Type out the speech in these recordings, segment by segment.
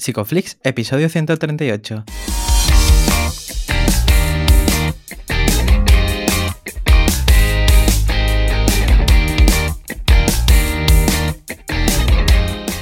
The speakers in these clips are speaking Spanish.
Psicoflix, episodio 138.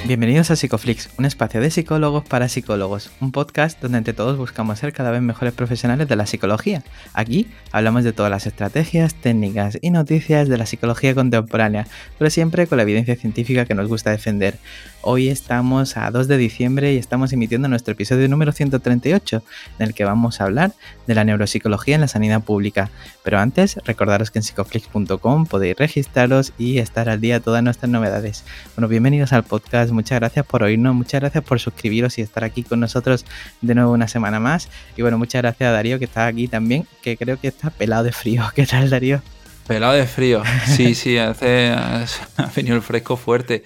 Bienvenidos a Psicoflix, un espacio de psicólogos para psicólogos, un podcast donde entre todos buscamos ser cada vez mejores profesionales de la psicología. Aquí hablamos de todas las estrategias, técnicas y noticias de la psicología contemporánea, pero siempre con la evidencia científica que nos gusta defender. Hoy estamos a 2 de diciembre y estamos emitiendo nuestro episodio número 138, en el que vamos a hablar de la neuropsicología en la sanidad pública. Pero antes, recordaros que en psicoflix.com podéis registraros y estar al día de todas nuestras novedades. Bueno, bienvenidos al podcast muchas gracias por oírnos, muchas gracias por suscribiros y estar aquí con nosotros de nuevo una semana más. Y bueno, muchas gracias a Darío que está aquí también, que creo que está pelado de frío. ¿Qué tal, Darío? Pelado de frío, sí, sí, hace, ha venido el fresco fuerte.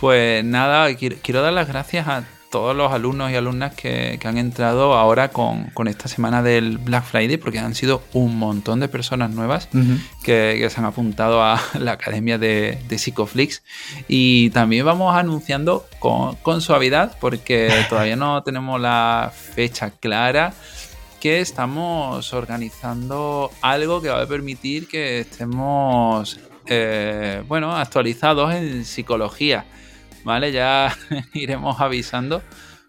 Pues nada, quiero dar las gracias a todos los alumnos y alumnas que, han entrado ahora con, esta semana del Black Friday, porque han sido un montón de personas nuevas que, se han apuntado a la academia de, de Psicoflix. Y también vamos anunciando con, suavidad, porque todavía no tenemos la fecha clara que estamos organizando algo que va a permitir que estemos eh, bueno, actualizados en psicología. ¿Vale? Ya iremos avisando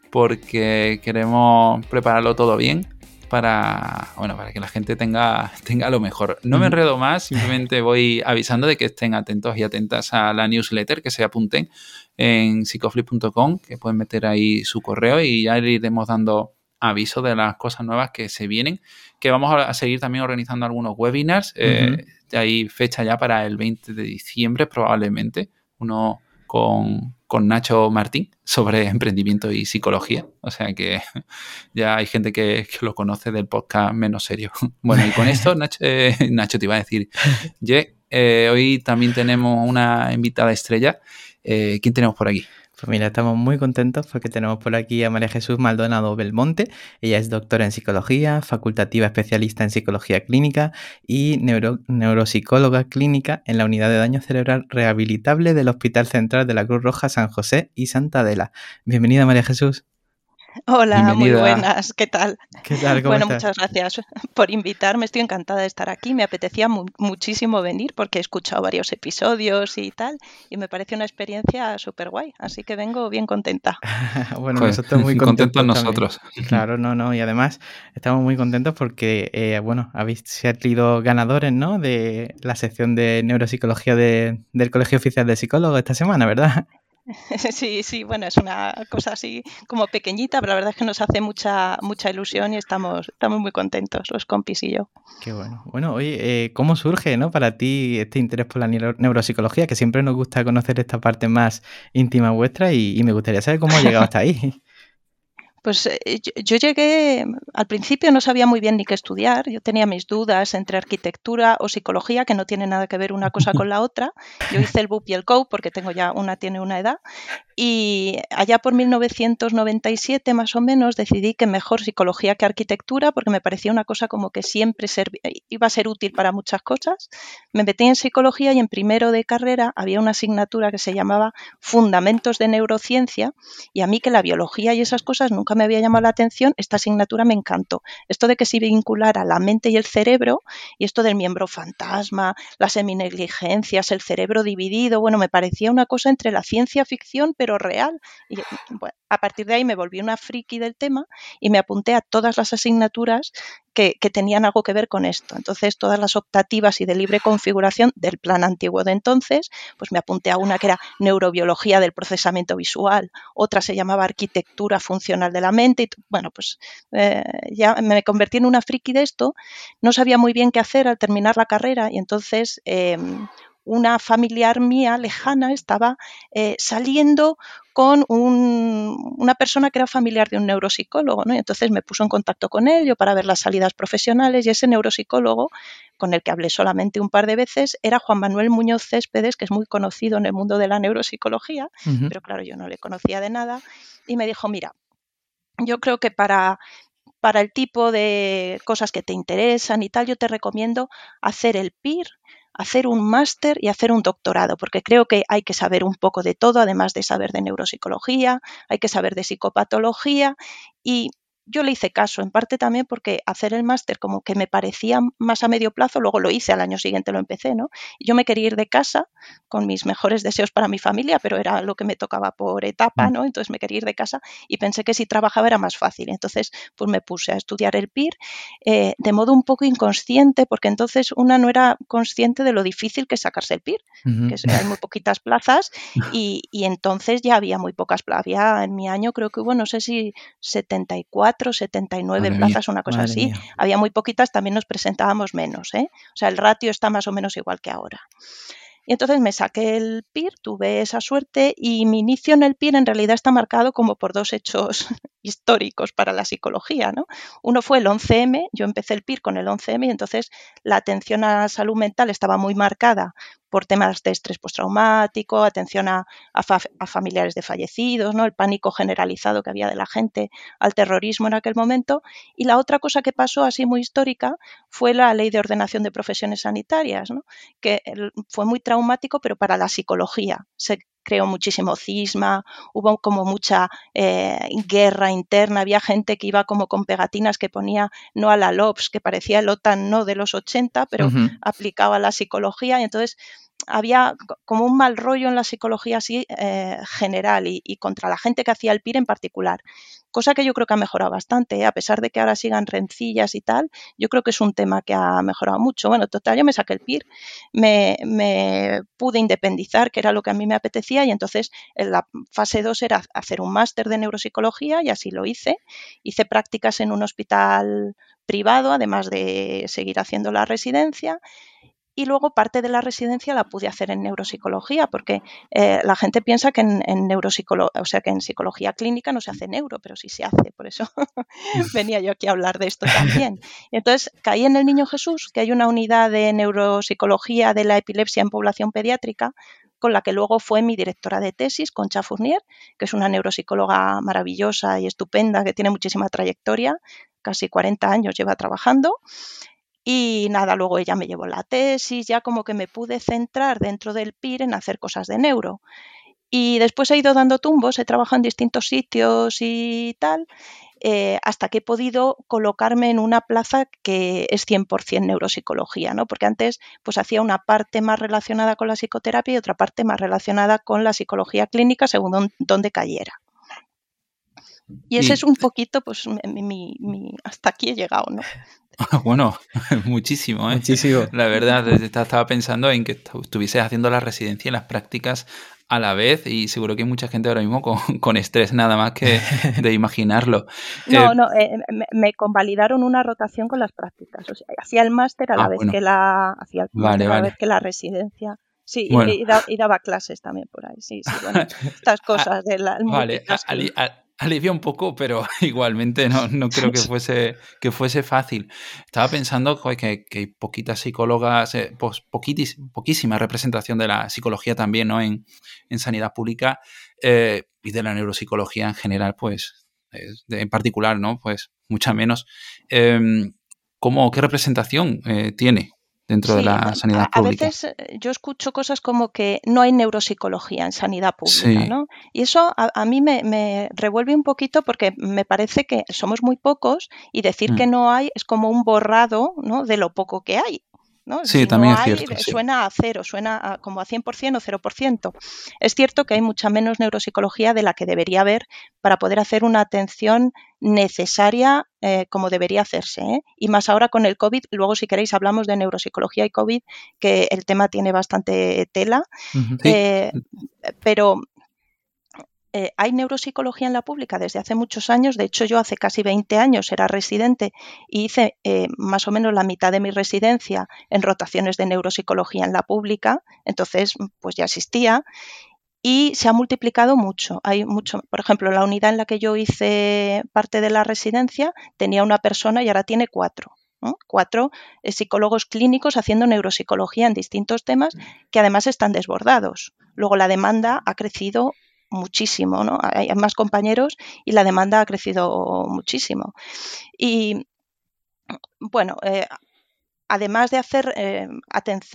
porque queremos prepararlo todo bien para, bueno, para que la gente tenga, tenga lo mejor. No me enredo más, simplemente voy avisando de que estén atentos y atentas a la newsletter, que se apunten en psicoflip.com, que pueden meter ahí su correo y ya le iremos dando aviso de las cosas nuevas que se vienen, que vamos a seguir también organizando algunos webinars, eh, hay fecha ya para el 20 de diciembre probablemente, uno con, con Nacho Martín sobre emprendimiento y psicología. O sea que ya hay gente que, lo conoce del podcast menos serio. Bueno, y con esto, Nacho, eh, Nacho te iba a decir, Ye, eh, hoy también tenemos una invitada estrella. Eh, ¿Quién tenemos por aquí? Pues mira, estamos muy contentos porque tenemos por aquí a María Jesús Maldonado Belmonte. Ella es doctora en psicología, facultativa especialista en psicología clínica y neuropsicóloga clínica en la unidad de daño cerebral rehabilitable del Hospital Central de la Cruz Roja San José y Santa Adela. Bienvenida María Jesús. Hola, muy buenas, ¿qué tal? bueno, muchas gracias por invitarme, estoy encantada de estar aquí, me apetecía muchísimo venir porque he escuchado varios episodios y tal, y me parece una experiencia súper guay, así que vengo bien contenta. bueno, pues, nosotros muy contentos. nosotros. Claro, no, no, y además estamos muy contentos porque, eh, bueno, habéis sido ganadores, ¿no? De la sección de neuropsicología del Colegio Oficial de Psicólogos esta semana, ¿verdad? Sí, sí, bueno, es una cosa así como pequeñita, pero la verdad es que nos hace mucha mucha ilusión y estamos, estamos muy contentos, los compis y yo. Qué bueno. Bueno, oye, eh, ¿cómo surge ¿no? para ti este interés por la neuropsicología? Que siempre nos gusta conocer esta parte más íntima vuestra y, y me gustaría saber cómo ha llegado hasta ahí. Pues eh, yo, llegué, al principio no sabía muy bien ni qué estudiar, yo tenía mis dudas entre arquitectura o psicología, que no tiene nada que ver una cosa con la otra. Yo hice el BUP y el COU porque tengo ya, una tiene una edad, y allá por 1997 más o menos decidí que mejor psicología que arquitectura porque me parecía una cosa como que siempre iba a ser útil para muchas cosas. Me metí en psicología y en primero de carrera había una asignatura que se llamaba Fundamentos de Neurociencia y a mí que la biología y esas cosas nunca me había llamado la atención, esta asignatura me encantó. Esto de que se vinculara la mente y el cerebro y esto del miembro fantasma, las seminegligencias, el cerebro dividido, bueno, me parecía una cosa entre la ciencia ficción pero real. Y a partir de ahí me volví una friki del tema y me apunté a todas las asignaturas que, tenían algo que ver con esto. Entonces, todas las optativas y de libre configuración del plan antiguo de entonces, pues me apunté a una que era neurobiología del procesamiento visual, otra se llamaba arquitectura funcional de la mente. Y, bueno, pues eh, ya me convertí en una friki de esto. No sabía muy bien qué hacer al terminar la carrera y entonces em, una familiar mía lejana estaba eh, saliendo con una persona que era familiar de un neuropsicólogo, ¿no? Y entonces me puso en contacto con él yo para ver las salidas profesionales y ese neuropsicólogo, con el que hablé solamente un par de veces, era Juan Manuel Muñoz Céspedes, que es muy conocido en el mundo de la neuropsicología, pero claro, yo no le conocía de nada, y me dijo, mira, yo creo que para para el tipo de cosas que te interesan y tal, yo te recomiendo hacer el PIR hacer un máster y hacer un doctorado, porque creo que hay que saber un poco de todo, además de saber de neuropsicología, hay que saber de psicopatología y yo le hice caso, en parte también porque hacer el máster como que me parecía más a medio plazo, luego lo hice, al año siguiente lo empecé, ¿no? yo me quería ir de casa con mis mejores deseos para mi familia, pero era lo que me tocaba por etapa, mm. ¿no? Entonces me quería ir de casa y pensé que si trabajaba era más fácil. Entonces, pues me puse a estudiar el PIR eh, de modo un poco inconsciente, porque entonces una no era consciente de lo difícil que es sacarse el PIR, que hay muy poquitas plazas y, y entonces ya había muy pocas plazas. Había en mi año creo que hubo, no sé si 74 79 plazas, una cosa así. Había muy poquitas, también nos presentábamos menos. ¿eh? O sea, el ratio está más o menos igual que ahora. Y entonces me saqué el PIR, tuve esa suerte y mi inicio en el PIR en realidad está marcado como por dos hechos históricos para la psicología. ¿no? Uno fue el 11M, yo empecé el PIR con el 11M y entonces la atención a salud mental estaba muy marcada por temas de estrés postraumático, atención a, familiares de fallecidos, ¿no? el pánico generalizado que había de la gente, al terrorismo en aquel momento. Y la otra cosa que pasó así muy histórica fue la ley de ordenación de profesiones sanitarias, que fue muy traumático, pero para la psicología. Se creó muchísimo cisma, hubo como mucha eh, guerra interna, había gente que iba como con pegatinas que ponía no a la LOPS, que parecía el OTAN no de los 80, pero aplicaba la psicología y entonces había como un mal rollo en la psicología así eh, general y, contra la gente que hacía el PIR en particular, cosa que yo creo que ha mejorado bastante, ¿eh? a pesar de que ahora sigan rencillas y tal, yo creo que es un tema que ha mejorado mucho. Bueno, total, yo me saqué el PIR, me, pude independizar, que era lo que a mí me apetecía, y entonces en la fase 2 era hacer un máster de neuropsicología y así lo hice. Hice prácticas en un hospital privado, además de seguir haciendo la residencia y luego parte de la residencia la pude hacer en neuropsicología, porque eh, la gente piensa que en, neuropsicología, o sea, que en psicología clínica no se hace neuro, pero sí se hace, por eso venía yo aquí a hablar de esto también. entonces caí en el Niño Jesús, que hay una unidad de neuropsicología de la epilepsia en población pediátrica, con la que luego fue mi directora de tesis, Concha Fournier, que es una neuropsicóloga maravillosa y estupenda, que tiene muchísima trayectoria, casi 40 años lleva trabajando. Y nada, luego ella me llevó la tesis, ya como que me pude centrar dentro del PIR en hacer cosas de neuro. Y después he ido dando tumbos, he trabajado en distintos sitios y tal, eh, hasta que he podido colocarme en una plaza que es 100% neuropsicología, ¿no? Porque antes pues hacía una parte más relacionada con la psicoterapia y otra parte más relacionada con la psicología clínica según donde cayera. Y ese es un poquito, pues, mi, hasta aquí he llegado, ¿no? Bueno, muchísimo, ¿eh? Muchísimo. La verdad, estaba pensando en que estuvieses haciendo la residencia y las prácticas a la vez y seguro que hay mucha gente ahora mismo con, estrés nada más que de imaginarlo. No, eh, no, eh, me, convalidaron una rotación con las prácticas. O sea, hacía el máster a la ah, vez que la hacía la vez que la residencia. Sí, y, daba clases también por ahí. Sí, sí, bueno, estas cosas del de Vale, alivia un poco, pero igualmente no, no creo que fuese, que fuese fácil. Estaba pensando que, que hay poquitas psicólogas, eh, pues poquísima representación de la psicología también ¿no? en, en sanidad pública eh, y de la neuropsicología en general, pues en particular, ¿no? Pues mucha menos. Em, ¿cómo, ¿Qué representación eh, tiene dentro de la sanidad pública. A veces eh, yo escucho cosas como que no hay neuropsicología en sanidad pública, ¿no? Y eso a, mí me, revuelve un poquito porque me parece que somos muy pocos y decir mm. que no hay es como un borrado ¿no? de lo poco que hay. Sí, también es cierto. Suena a cero, suena como a 100% o 0%. Es cierto que hay mucha menos neuropsicología de la que debería haber para poder hacer una atención necesaria eh, como debería hacerse. ¿eh? Y más ahora con el COVID, luego si queréis hablamos de neuropsicología y COVID, que el tema tiene bastante tela. Eh, pero eh, hay neuropsicología en la pública desde hace muchos años. De hecho, yo hace casi 20 años era residente y hice eh, más o menos la mitad de mi residencia en rotaciones de neuropsicología en la pública. Entonces, pues ya existía y se ha multiplicado mucho. Hay mucho, por ejemplo, la unidad en la que yo hice parte de la residencia tenía una persona y ahora tiene cuatro. Cuatro eh, psicólogos clínicos haciendo neuropsicología en distintos temas que además están desbordados. Luego la demanda ha crecido muchísimo, ¿no? Hay más compañeros y la demanda ha crecido muchísimo. Y bueno, eh, además de hacer eh,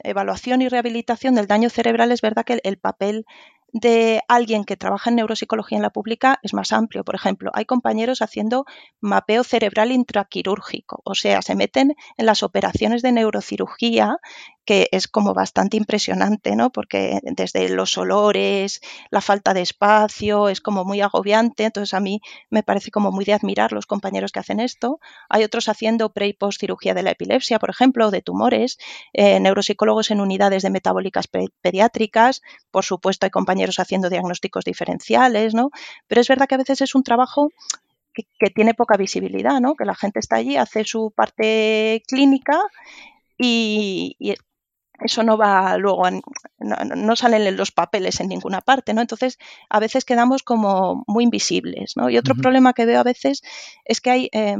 evaluación y rehabilitación del daño cerebral, es verdad que el papel de alguien que trabaja en neuropsicología en la pública es más amplio. Por ejemplo, hay compañeros haciendo mapeo cerebral intraquirúrgico, o sea, se meten en las operaciones de neurocirugía que es como bastante impresionante, ¿no? Porque desde los olores, la falta de espacio, es como muy agobiante. Entonces a mí me parece como muy de admirar los compañeros que hacen esto. Hay otros haciendo pre y post cirugía de la epilepsia, por ejemplo, de tumores, eh, neuropsicólogos en unidades de metabólicas pediátricas. Por supuesto, hay compañeros haciendo diagnósticos diferenciales, ¿no? Pero es verdad que a veces es un trabajo que, tiene poca visibilidad, ¿no? Que la gente está allí, hace su parte clínica y, eso no va luego, no, salen en los papeles en ninguna parte, ¿no? Entonces, a veces quedamos como muy invisibles, ¿no? Y otro problema que veo a veces es que hay eh,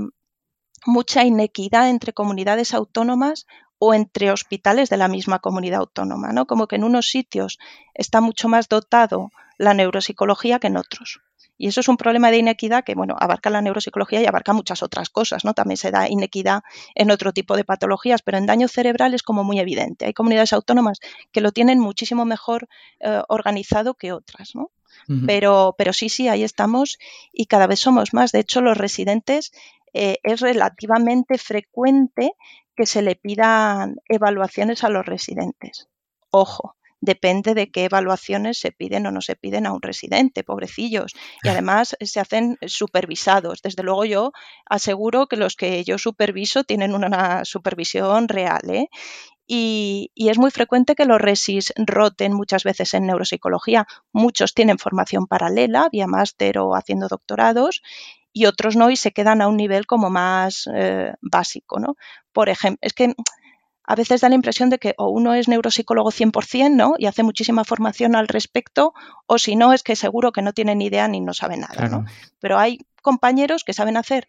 mucha inequidad entre comunidades autónomas o entre hospitales de la misma comunidad autónoma, ¿no? Como que en unos sitios está mucho más dotado la neuropsicología que en otros. Y eso es un problema de inequidad que, bueno, abarca la neuropsicología y abarca muchas otras cosas, ¿no? También se da inequidad en otro tipo de patologías, pero en daño cerebral es como muy evidente. Hay comunidades autónomas que lo tienen muchísimo mejor eh, organizado que otras, ¿no? Pero, pero sí, sí, ahí estamos y cada vez somos más. De hecho, los residentes eh, es relativamente frecuente que se le pidan evaluaciones a los residentes. Ojo, depende de qué evaluaciones se piden o no se piden a un residente, pobrecillos. Y además se hacen supervisados. Desde luego yo aseguro que los que yo superviso tienen una supervisión real. ¿eh? Y, es muy frecuente que los resis roten muchas veces en neuropsicología. Muchos tienen formación paralela, vía máster o haciendo doctorados, y otros no, y se quedan a un nivel como más eh, básico. ¿no? Por ejemplo, es que a veces da la impresión de que o uno es neuropsicólogo 100%, ¿no? Y hace muchísima formación al respecto, o si no, es que seguro que no tiene ni idea ni no sabe nada, ¿no? Pero hay compañeros que saben hacer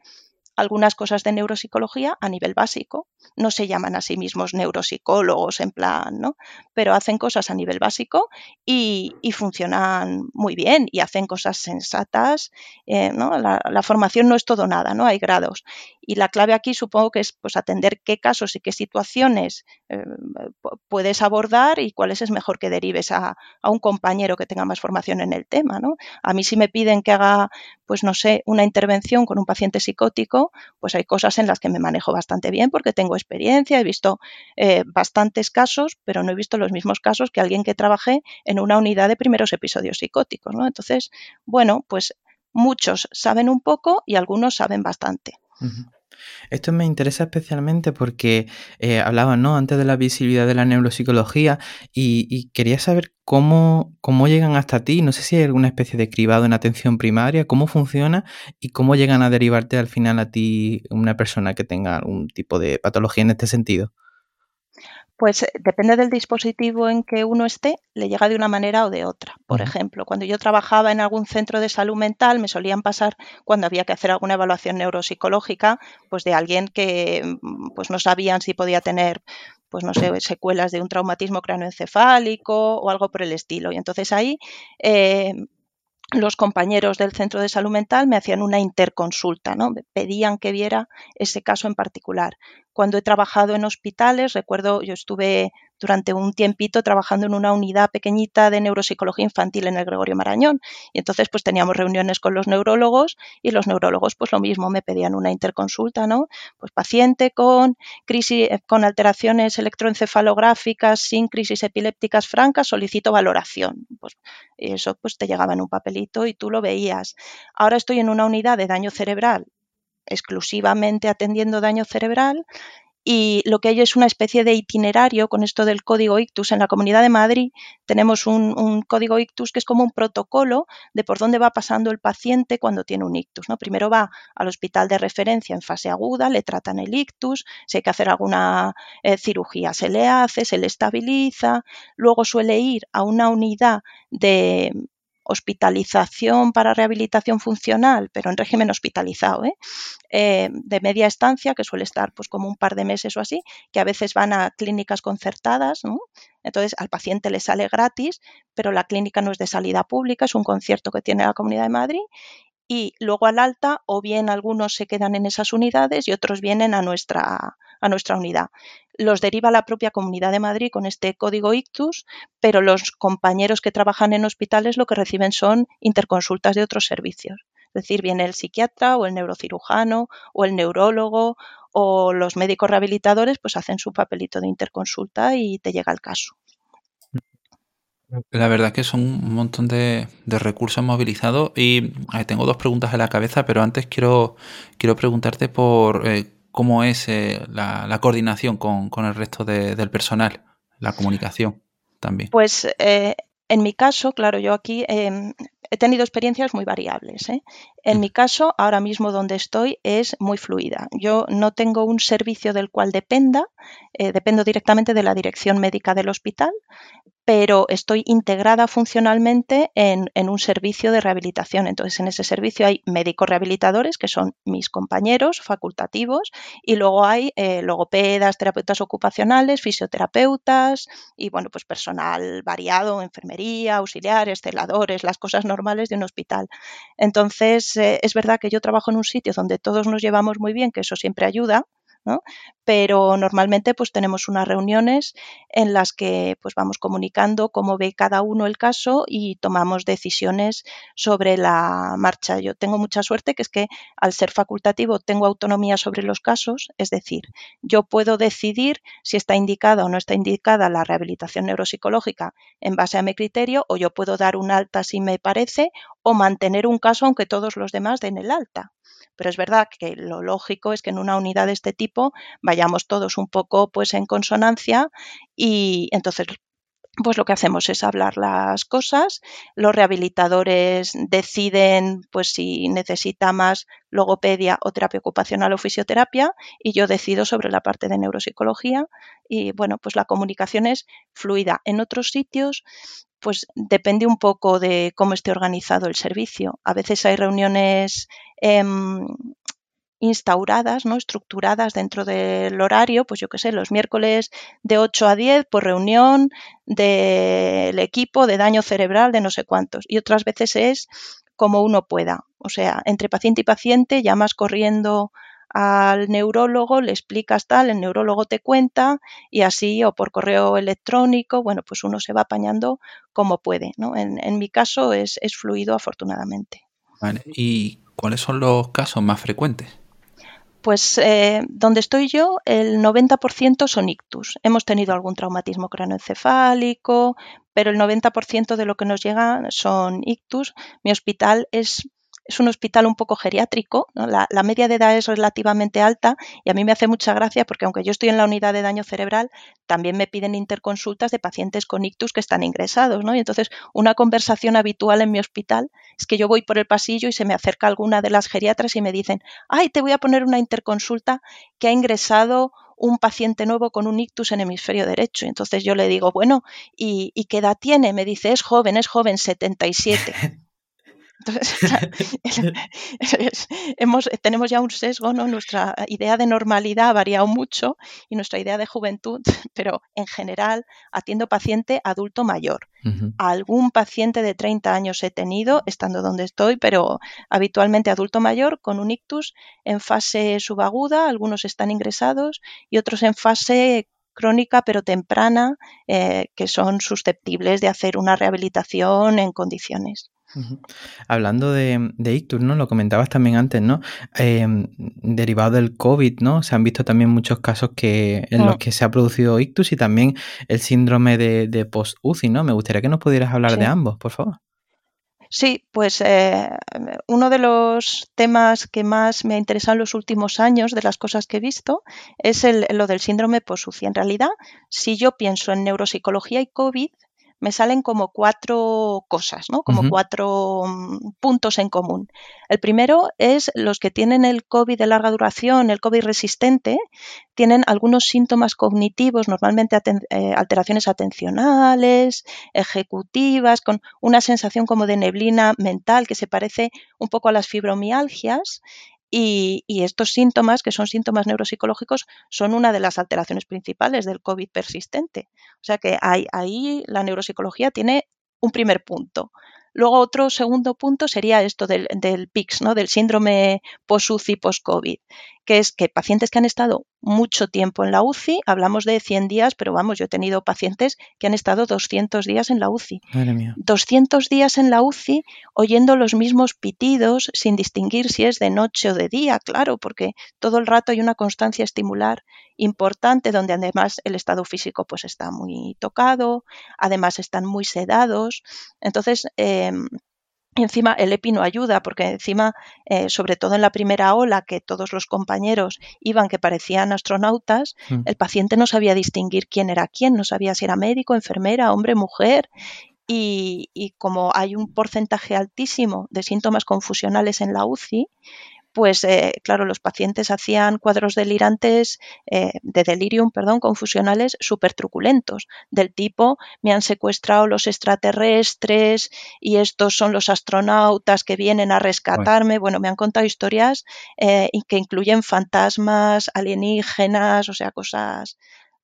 algunas cosas de neuropsicología a nivel básico. No se llaman a sí mismos neuropsicólogos en plan, ¿no? Pero hacen cosas a nivel básico y, funcionan muy bien y hacen cosas sensatas. Eh, ¿no? La, formación no es todo nada, ¿no? Hay grados. Y la clave aquí supongo que es pues, atender qué casos y qué situaciones eh, puedes abordar y cuáles es mejor que derives a, a, un compañero que tenga más formación en el tema, ¿no? A mí si me piden que haga, pues no sé, una intervención con un paciente psicótico, pues hay cosas en las que me manejo bastante bien porque tengo experiencia, he visto eh, bastantes casos, pero no he visto los mismos casos que alguien que trabajé en una unidad de primeros episodios psicóticos, ¿no? Entonces, bueno, pues muchos saben un poco y algunos saben bastante. Esto me interesa especialmente porque eh, hablaba ¿no? antes de la visibilidad de la neuropsicología y, quería saber cómo, cómo llegan hasta ti. No sé si hay alguna especie de cribado en atención primaria, cómo funciona y cómo llegan a derivarte al final a ti una persona que tenga algún tipo de patología en este sentido. Pues eh, depende del dispositivo en que uno esté, le llega de una manera o de otra. Por ejemplo, cuando yo trabajaba en algún centro de salud mental, me solían pasar cuando había que hacer alguna evaluación neuropsicológica, pues de alguien que mm, pues no sabían si podía tener pues no sé, secuelas de un traumatismo cranoencefálico o algo por el estilo. Y entonces ahí eh, los compañeros del centro de salud mental me hacían una interconsulta, ¿no? Me pedían que viera ese caso en particular. Cuando he trabajado en hospitales, recuerdo, yo estuve durante un tiempito trabajando en una unidad pequeñita de neuropsicología infantil en el Gregorio Marañón. Y entonces, pues teníamos reuniones con los neurólogos y los neurólogos, pues lo mismo, me pedían una interconsulta, ¿no? Pues paciente con crisis, eh, con alteraciones electroencefalográficas, sin crisis epilépticas francas, solicito valoración. Pues eso, pues te llegaba en un papelito y tú lo veías. Ahora estoy en una unidad de daño cerebral exclusivamente atendiendo daño cerebral y lo que hay es una especie de itinerario con esto del código ictus. En la Comunidad de Madrid tenemos un, código ictus que es como un protocolo de por dónde va pasando el paciente cuando tiene un ictus. ¿no? Primero va al hospital de referencia en fase aguda, le tratan el ictus, si hay que hacer alguna eh, cirugía se le hace, se le estabiliza, luego suele ir a una unidad de hospitalización para rehabilitación funcional, pero en régimen hospitalizado, ¿eh? Eh, de media estancia, que suele estar pues como un par de meses o así, que a veces van a clínicas concertadas, entonces al paciente le sale gratis, pero la clínica no es de salida pública, es un concierto que tiene la Comunidad de Madrid y luego al alta o bien algunos se quedan en esas unidades y otros vienen a nuestra, a nuestra unidad. Los deriva la propia Comunidad de Madrid con este código ictus, pero los compañeros que trabajan en hospitales lo que reciben son interconsultas de otros servicios. Es decir, viene el psiquiatra o el neurocirujano o el neurólogo o los médicos rehabilitadores, pues hacen su papelito de interconsulta y te llega el caso. La verdad que son un montón de, recursos movilizados y tengo dos preguntas en la cabeza, pero antes quiero, quiero preguntarte por eh, cómo es eh, la, coordinación con, el resto del personal, la comunicación también. Pues eh, en mi caso, claro, yo aquí em, he tenido experiencias muy variables. En mi caso, ahora mismo donde estoy es muy fluida. Yo no tengo un servicio del cual dependa, dependo directamente de la dirección médica del hospital pero estoy integrada funcionalmente en, un servicio de rehabilitación. Entonces, en ese servicio hay médicos rehabilitadores, que son mis compañeros facultativos, y luego hay eh, logopedas, terapeutas ocupacionales, fisioterapeutas y, bueno, pues personal variado, enfermería, auxiliares, celadores, las cosas normales de un hospital. Entonces, eh, es verdad que yo trabajo en un sitio donde todos nos llevamos muy bien, que eso siempre ayuda, pero normalmente pues tenemos unas reuniones en las que pues vamos comunicando cómo ve cada uno el caso y tomamos decisiones sobre la marcha. Yo tengo mucha suerte que es que al ser facultativo tengo autonomía sobre los casos, es decir, yo puedo decidir si está indicada o no está indicada la rehabilitación neuropsicológica en base a mi criterio o yo puedo dar un alta si me parece o mantener un caso aunque todos los demás den el alta. Pero es verdad que lo lógico es que en una unidad de este tipo vayamos todos un poco pues en consonancia y entonces pues lo que hacemos es hablar las cosas, los rehabilitadores deciden pues si necesita más logopedia o terapia ocupacional o fisioterapia y yo decido sobre la parte de neuropsicología y bueno, pues la comunicación es fluida. En otros sitios pues depende un poco de cómo esté organizado el servicio. A veces hay reuniones em, instauradas, ¿no? estructuradas dentro del horario, pues yo qué sé, los miércoles de 8 a 10 por reunión del equipo de daño cerebral de no sé cuántos. Y otras veces es como uno pueda. O sea, entre paciente y paciente llamas corriendo al neurólogo, le explicas tal, el neurólogo te cuenta y así o por correo electrónico, bueno, pues uno se va apañando como puede. ¿no? En, mi caso es, fluido afortunadamente. ¿Y cuáles son los casos más frecuentes? Pues eh, donde estoy yo, el 90% son ictus. Hemos tenido algún traumatismo cranoencefálico, pero el 90% de lo que nos llega son ictus. Mi hospital es es un hospital un poco geriátrico, la, media de edad es relativamente alta y a mí me hace mucha gracia porque aunque yo estoy en la unidad de daño cerebral, también me piden interconsultas de pacientes con ictus que están ingresados, ¿no? Y entonces una conversación habitual en mi hospital es que yo voy por el pasillo y se me acerca alguna de las geriatras y me dicen, ay, te voy a poner una interconsulta que ha ingresado un paciente nuevo con un ictus en hemisferio derecho. Entonces yo le digo, bueno, ¿y, ¿y qué edad tiene? Me dice, es joven, es joven, 77. Entonces, hemos, tenemos ya un sesgo, ¿no? Nuestra idea de normalidad ha variado mucho y nuestra idea de juventud, pero en general atiendo paciente adulto mayor. Algún paciente de 30 años he tenido, estando donde estoy, pero habitualmente adulto mayor con un ictus en fase subaguda, algunos están ingresados y otros en fase crónica pero temprana, eh, que son susceptibles de hacer una rehabilitación en condiciones. Hablando de, de, ictus, ¿no? Lo comentabas también antes, ¿no? Em, derivado del COVID, ¿no? Se han visto también muchos casos que, en los que se ha producido ictus y también el síndrome de, post-UCI, ¿no? Me gustaría que nos pudieras hablar de ambos, por favor. Sí, pues eh, uno de los temas que más me ha interesado en los últimos años, de las cosas que he visto, es el, lo del síndrome post-UCI. En realidad, si yo pienso en neuropsicología y COVID, me salen como cuatro cosas, ¿no? Como cuatro mm, puntos en común. El primero es los que tienen el COVID de larga duración, el COVID resistente, tienen algunos síntomas cognitivos, normalmente eh, alteraciones atencionales, ejecutivas, con una sensación como de neblina mental que se parece un poco a las fibromialgias y, estos síntomas, que son síntomas neuropsicológicos, son una de las alteraciones principales del COVID persistente. O sea que ahí, la neuropsicología tiene un primer punto. Luego otro segundo punto sería esto del, del ¿no? del síndrome post-UCI, post-COVID, que es que pacientes que han estado mucho tiempo en la UCI, hablamos de 100 días, pero vamos, yo he tenido pacientes que han estado 200 días en la UCI. Madre mía. 200 días en la UCI oyendo los mismos pitidos sin distinguir si es de noche o de día, claro, porque todo el rato hay una constancia estimular importante donde además el estado físico pues está muy tocado, además están muy sedados. Entonces, eh, y encima el EPI no ayuda, porque encima, eh, sobre todo en la primera ola, que todos los compañeros iban que parecían astronautas, Mm. el paciente no sabía distinguir quién era quién, no sabía si era médico, enfermera, hombre, mujer. Y, y como hay un porcentaje altísimo de síntomas confusionales en la UCI, pues eh, claro, los pacientes hacían cuadros delirantes, eh, de delirium, perdón, confusionales súper truculentos, del tipo, me han secuestrado los extraterrestres y estos son los astronautas que vienen a rescatarme. Bueno, me han contado historias eh, que incluyen fantasmas, alienígenas, o sea, cosas.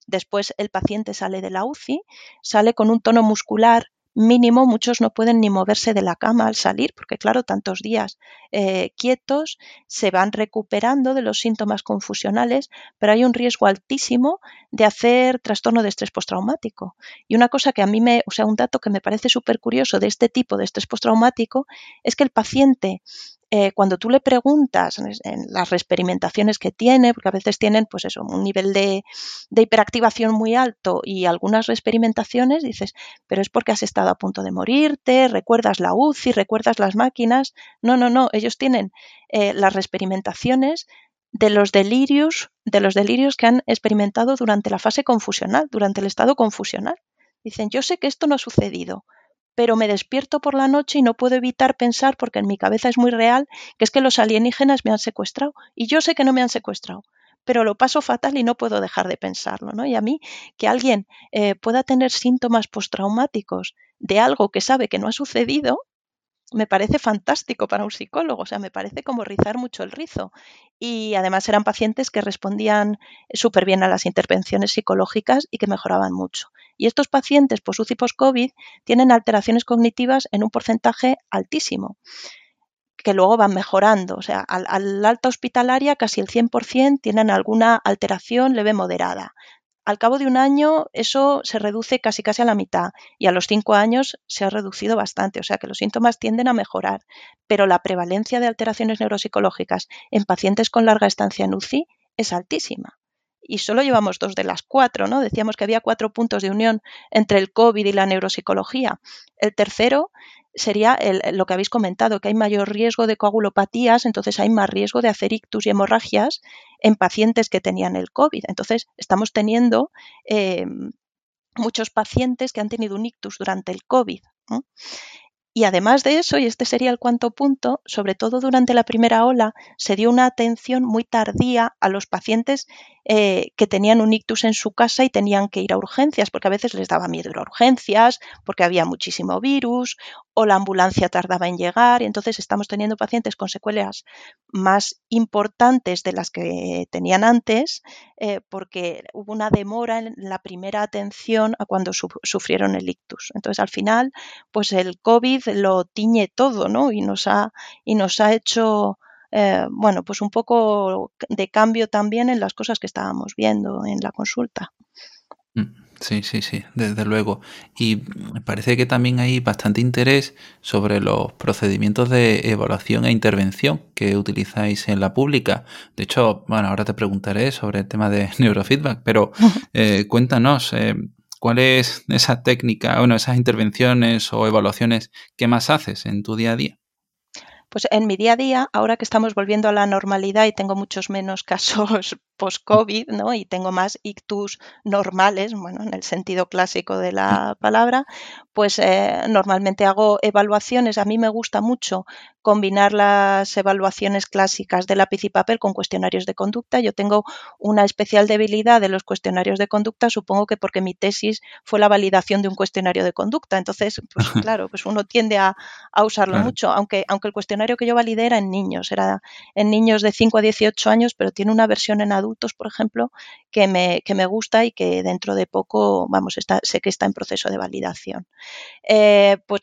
Después el paciente sale de la UCI, sale con un tono muscular mínimo, muchos no pueden ni moverse de la cama al salir, porque claro, tantos días eh, quietos se van recuperando de los síntomas confusionales, pero hay un riesgo altísimo de hacer trastorno de estrés postraumático. Y una cosa que a mí me, o sea, un dato que me parece súper curioso de este tipo de estrés postraumático es que el paciente eh, cuando tú le preguntas en, las experimentaciones que tiene, porque a veces tienen pues eso, un nivel de, de hiperactivación muy alto y algunas experimentaciones, dices, pero es porque has estado a punto de morirte, recuerdas la UCI, recuerdas las máquinas. No, no, no, ellos tienen eh, las experimentaciones de los delirios, de los delirios que han experimentado durante la fase confusional, durante el estado confusional. Dicen, yo sé que esto no ha sucedido, pero me despierto por la noche y no puedo evitar pensar, porque en mi cabeza es muy real, que es que los alienígenas me han secuestrado. Y yo sé que no me han secuestrado, pero lo paso fatal y no puedo dejar de pensarlo. ¿no? Y a mí, que alguien eh, pueda tener síntomas postraumáticos de algo que sabe que no ha sucedido, me parece fantástico para un psicólogo, o sea, me parece como rizar mucho el rizo. Y además eran pacientes que respondían súper bien a las intervenciones psicológicas y que mejoraban mucho. Y estos pacientes post-UCI post-COVID tienen alteraciones cognitivas en un porcentaje altísimo que luego van mejorando. O sea, al, al alta hospitalaria casi el 100% tienen alguna alteración leve moderada al cabo de un año eso se reduce casi casi a la mitad y a los cinco años se ha reducido bastante, o sea que los síntomas tienden a mejorar, pero la prevalencia de alteraciones neuropsicológicas en pacientes con larga estancia en UCI es altísima. Y solo llevamos dos de las cuatro, ¿no? Decíamos que había cuatro puntos de unión entre el COVID y la neuropsicología. El tercero sería lo que habéis comentado, que hay mayor riesgo de coagulopatías, entonces hay más riesgo de hacer ictus y hemorragias en pacientes que tenían el COVID. Entonces, estamos teniendo eh, muchos pacientes que han tenido un ictus durante el COVID. Y además de eso, y este sería el cuarto punto, sobre todo durante la primera ola, se dio una atención muy tardía a los pacientes eh, que tenían un ictus en su casa y tenían que ir a urgencias, porque a veces les daba miedo ir a urgencias, porque había muchísimo virus, o la ambulancia tardaba en llegar, y entonces estamos teniendo pacientes con secuelas más importantes de las que tenían antes, eh, porque hubo una demora en la primera atención a cuando su sufrieron el ictus. Entonces, al final, pues el COVID lo tiñe todo, ¿no? Y nos ha, y nos ha hecho eh, bueno, pues un poco de cambio también en las cosas que estábamos viendo en la consulta. Sí, sí, sí, desde luego. Y parece que también hay bastante interés sobre los procedimientos de evaluación e intervención que utilizáis en la pública. De hecho, bueno, ahora te preguntaré sobre el tema de neurofeedback, pero eh, cuéntanos, eh, ¿cuál es esa técnica, bueno, esas intervenciones o evaluaciones que más haces en tu día a día? Pues en mi día a día, ahora que estamos volviendo a la normalidad y tengo muchos menos casos post-COVID, ¿no? Y tengo más ictus normales, bueno, en el sentido clásico de la palabra, pues eh, normalmente hago evaluaciones. A mí me gusta mucho combinar las evaluaciones clásicas de lápiz y papel con cuestionarios de conducta. Yo tengo una especial debilidad de los cuestionarios de conducta, supongo que porque mi tesis fue la validación de un cuestionario de conducta. Entonces, pues claro, pues uno tiende a, a usarlo claro. mucho, aunque, aunque el cuestionario que yo validé era en niños, era en niños de 5 a 18 años, pero tiene una versión en adultos, por ejemplo, que me, que me gusta y que dentro de poco, vamos, está, sé que está en proceso de validación. Eh, pues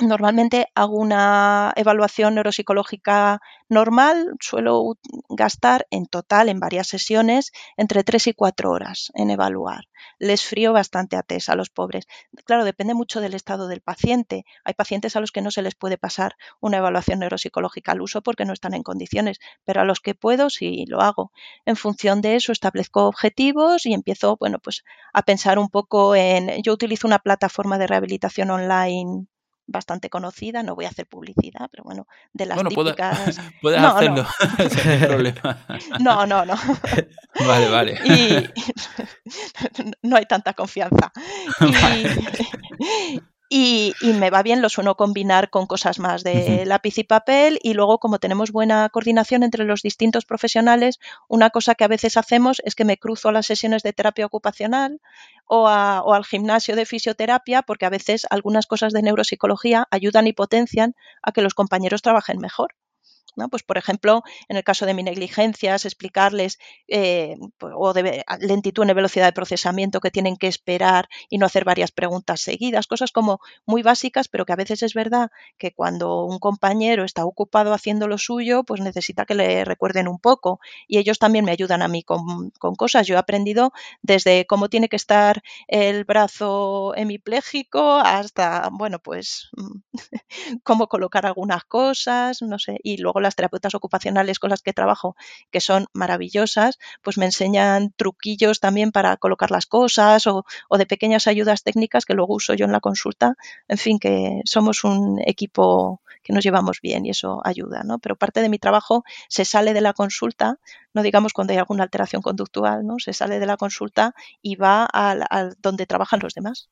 Normalmente hago una evaluación neuropsicológica normal, suelo gastar en total en varias sesiones entre 3 y 4 horas en evaluar. Les frío bastante a test a los pobres. Claro, depende mucho del estado del paciente. Hay pacientes a los que no se les puede pasar una evaluación neuropsicológica al uso porque no están en condiciones, pero a los que puedo sí lo hago. En función de eso establezco objetivos y empiezo, bueno, pues a pensar un poco en yo utilizo una plataforma de rehabilitación online bastante conocida, no voy a hacer publicidad, pero bueno, de las típicas... Puedes no, hacerlo, no. sin problema. No, no, no. Vale, vale. Y no hay tanta confianza. Y, y, me va bien, lo suelo combinar con cosas más de lápiz y papel y luego como tenemos buena coordinación entre los distintos profesionales, una cosa que a veces hacemos es que me cruzo a las sesiones de terapia ocupacional o, o al gimnasio de fisioterapia porque a veces algunas cosas de neuropsicología ayudan y potencian a que los compañeros trabajen mejor. Pues, por ejemplo, en el caso de mi negligencias, explicarles eh, pues, o de lentitud en velocidad de procesamiento que tienen que esperar y no hacer varias preguntas seguidas, cosas como muy básicas, pero que a veces es verdad que cuando un compañero está ocupado haciendo lo suyo, pues necesita que le recuerden un poco. Y ellos también me ayudan a mí con, con cosas. Yo he aprendido desde cómo tiene que estar el brazo hemipléjico hasta, bueno, pues cómo colocar algunas cosas, no sé, y luego las terapeutas ocupacionales con las que trabajo, que son maravillosas, pues me enseñan truquillos también para colocar las cosas o, de pequeñas ayudas técnicas que luego uso yo en la consulta. En fin, que somos un equipo que nos llevamos bien y eso ayuda, ¿no? Pero parte de mi trabajo se sale de la consulta, no digamos cuando hay alguna alteración conductual, ¿no? Se sale de la consulta y va a donde trabajan los demás.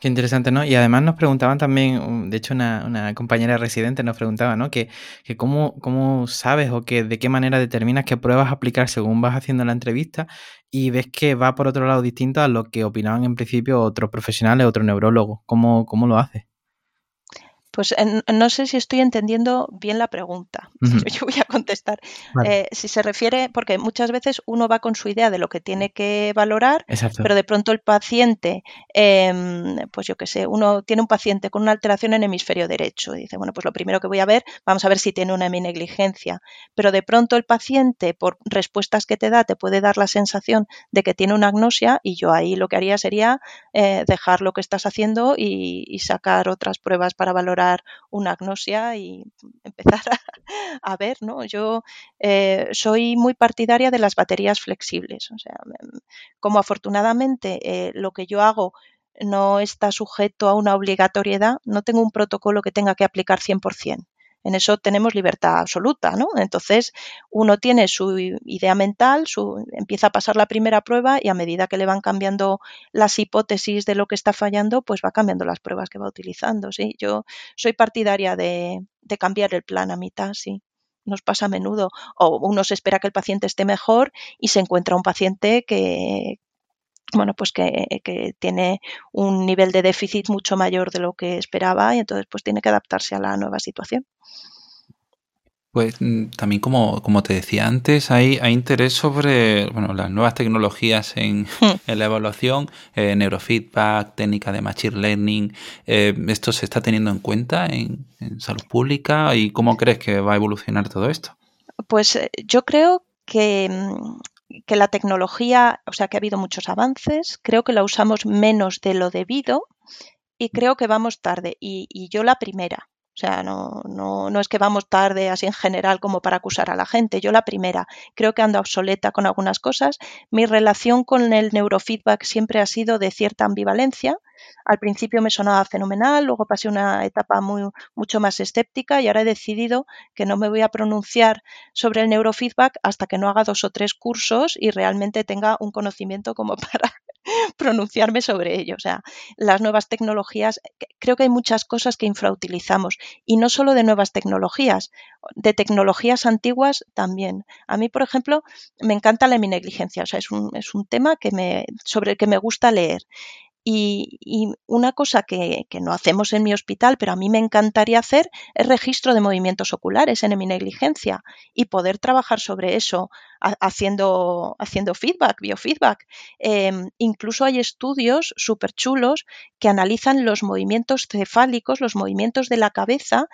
Qué interesante, ¿no? Y además nos preguntaban también, de hecho una, compañera residente nos preguntaba, ¿no? Que, que cómo, cómo, sabes o que de qué manera determinas qué pruebas aplicar según vas haciendo la entrevista y ves que va por otro lado distinto a lo que opinaban en principio otros profesionales, otros neurólogos. ¿Cómo, cómo lo haces? Pues no sé si estoy entendiendo bien la pregunta. Yo voy a contestar. Eh, si se refiere, porque muchas veces uno va con su idea de lo que tiene que valorar, pero de pronto el paciente, em, pues yo qué sé, uno tiene un paciente con una alteración en hemisferio derecho y dice, bueno, pues lo primero que voy a ver, vamos a ver si tiene una heminegligencia. Pero de pronto el paciente, por respuestas que te da, te puede dar la sensación de que tiene una agnosia y yo ahí lo que haría sería eh, dejar lo que estás haciendo y sacar otras pruebas para valorar una agnosia y empezar a, ver, ¿no? Yo eh, soy muy partidaria de las baterías flexibles, o sea, como afortunadamente eh, lo que yo hago no está sujeto a una obligatoriedad, no tengo un protocolo que tenga que aplicar 100%. En eso tenemos libertad absoluta, ¿no? Entonces, uno tiene su idea mental, su, empieza a pasar la primera prueba y a medida que le van cambiando las hipótesis de lo que está fallando, pues va cambiando las pruebas que va utilizando, ¿sí? Yo soy partidaria de, de cambiar el plan a mitad, sí nos pasa a menudo. O uno se espera que el paciente esté mejor y se encuentra un paciente que, bueno, pues que, que, tiene un nivel de déficit mucho mayor de lo que esperaba y entonces pues tiene que adaptarse a la nueva situación. Pues mm, también como, como te decía antes, hay, hay interés sobre bueno, las nuevas tecnologías en, hmm. la evaluación, eh, neurofeedback, técnica de machine learning. Eh, ¿Esto se está teniendo en cuenta en, salud pública y cómo crees que va a evolucionar todo esto? Pues eh, yo creo que, mm, que la tecnología, o sea que ha habido muchos avances, creo que la usamos menos de lo debido y creo que vamos tarde. Y, yo la primera. O sea, no, no, no, es que vamos tarde así en general como para acusar a la gente. Yo la primera, creo que ando obsoleta con algunas cosas. Mi relación con el neurofeedback siempre ha sido de cierta ambivalencia. Al principio me sonaba fenomenal, luego pasé una etapa muy, mucho más escéptica y ahora he decidido que no me voy a pronunciar sobre el neurofeedback hasta que no haga dos o tres cursos y realmente tenga un conocimiento como para pronunciarme sobre ello. O sea, las nuevas tecnologías, creo que hay muchas cosas que infrautilizamos y no solo de nuevas tecnologías, de tecnologías antiguas también. A mí, por ejemplo, me encanta la negligencia, o sea, es un, es un tema que me, sobre el que me gusta leer. Y, una cosa que, no hacemos en mi hospital, pero a mí me encantaría hacer, es registro de movimientos oculares en mi negligencia y poder trabajar sobre eso haciendo, haciendo feedback, biofeedback. Em, incluso hay estudios súper chulos que analizan los movimientos cefálicos, los movimientos de la cabeza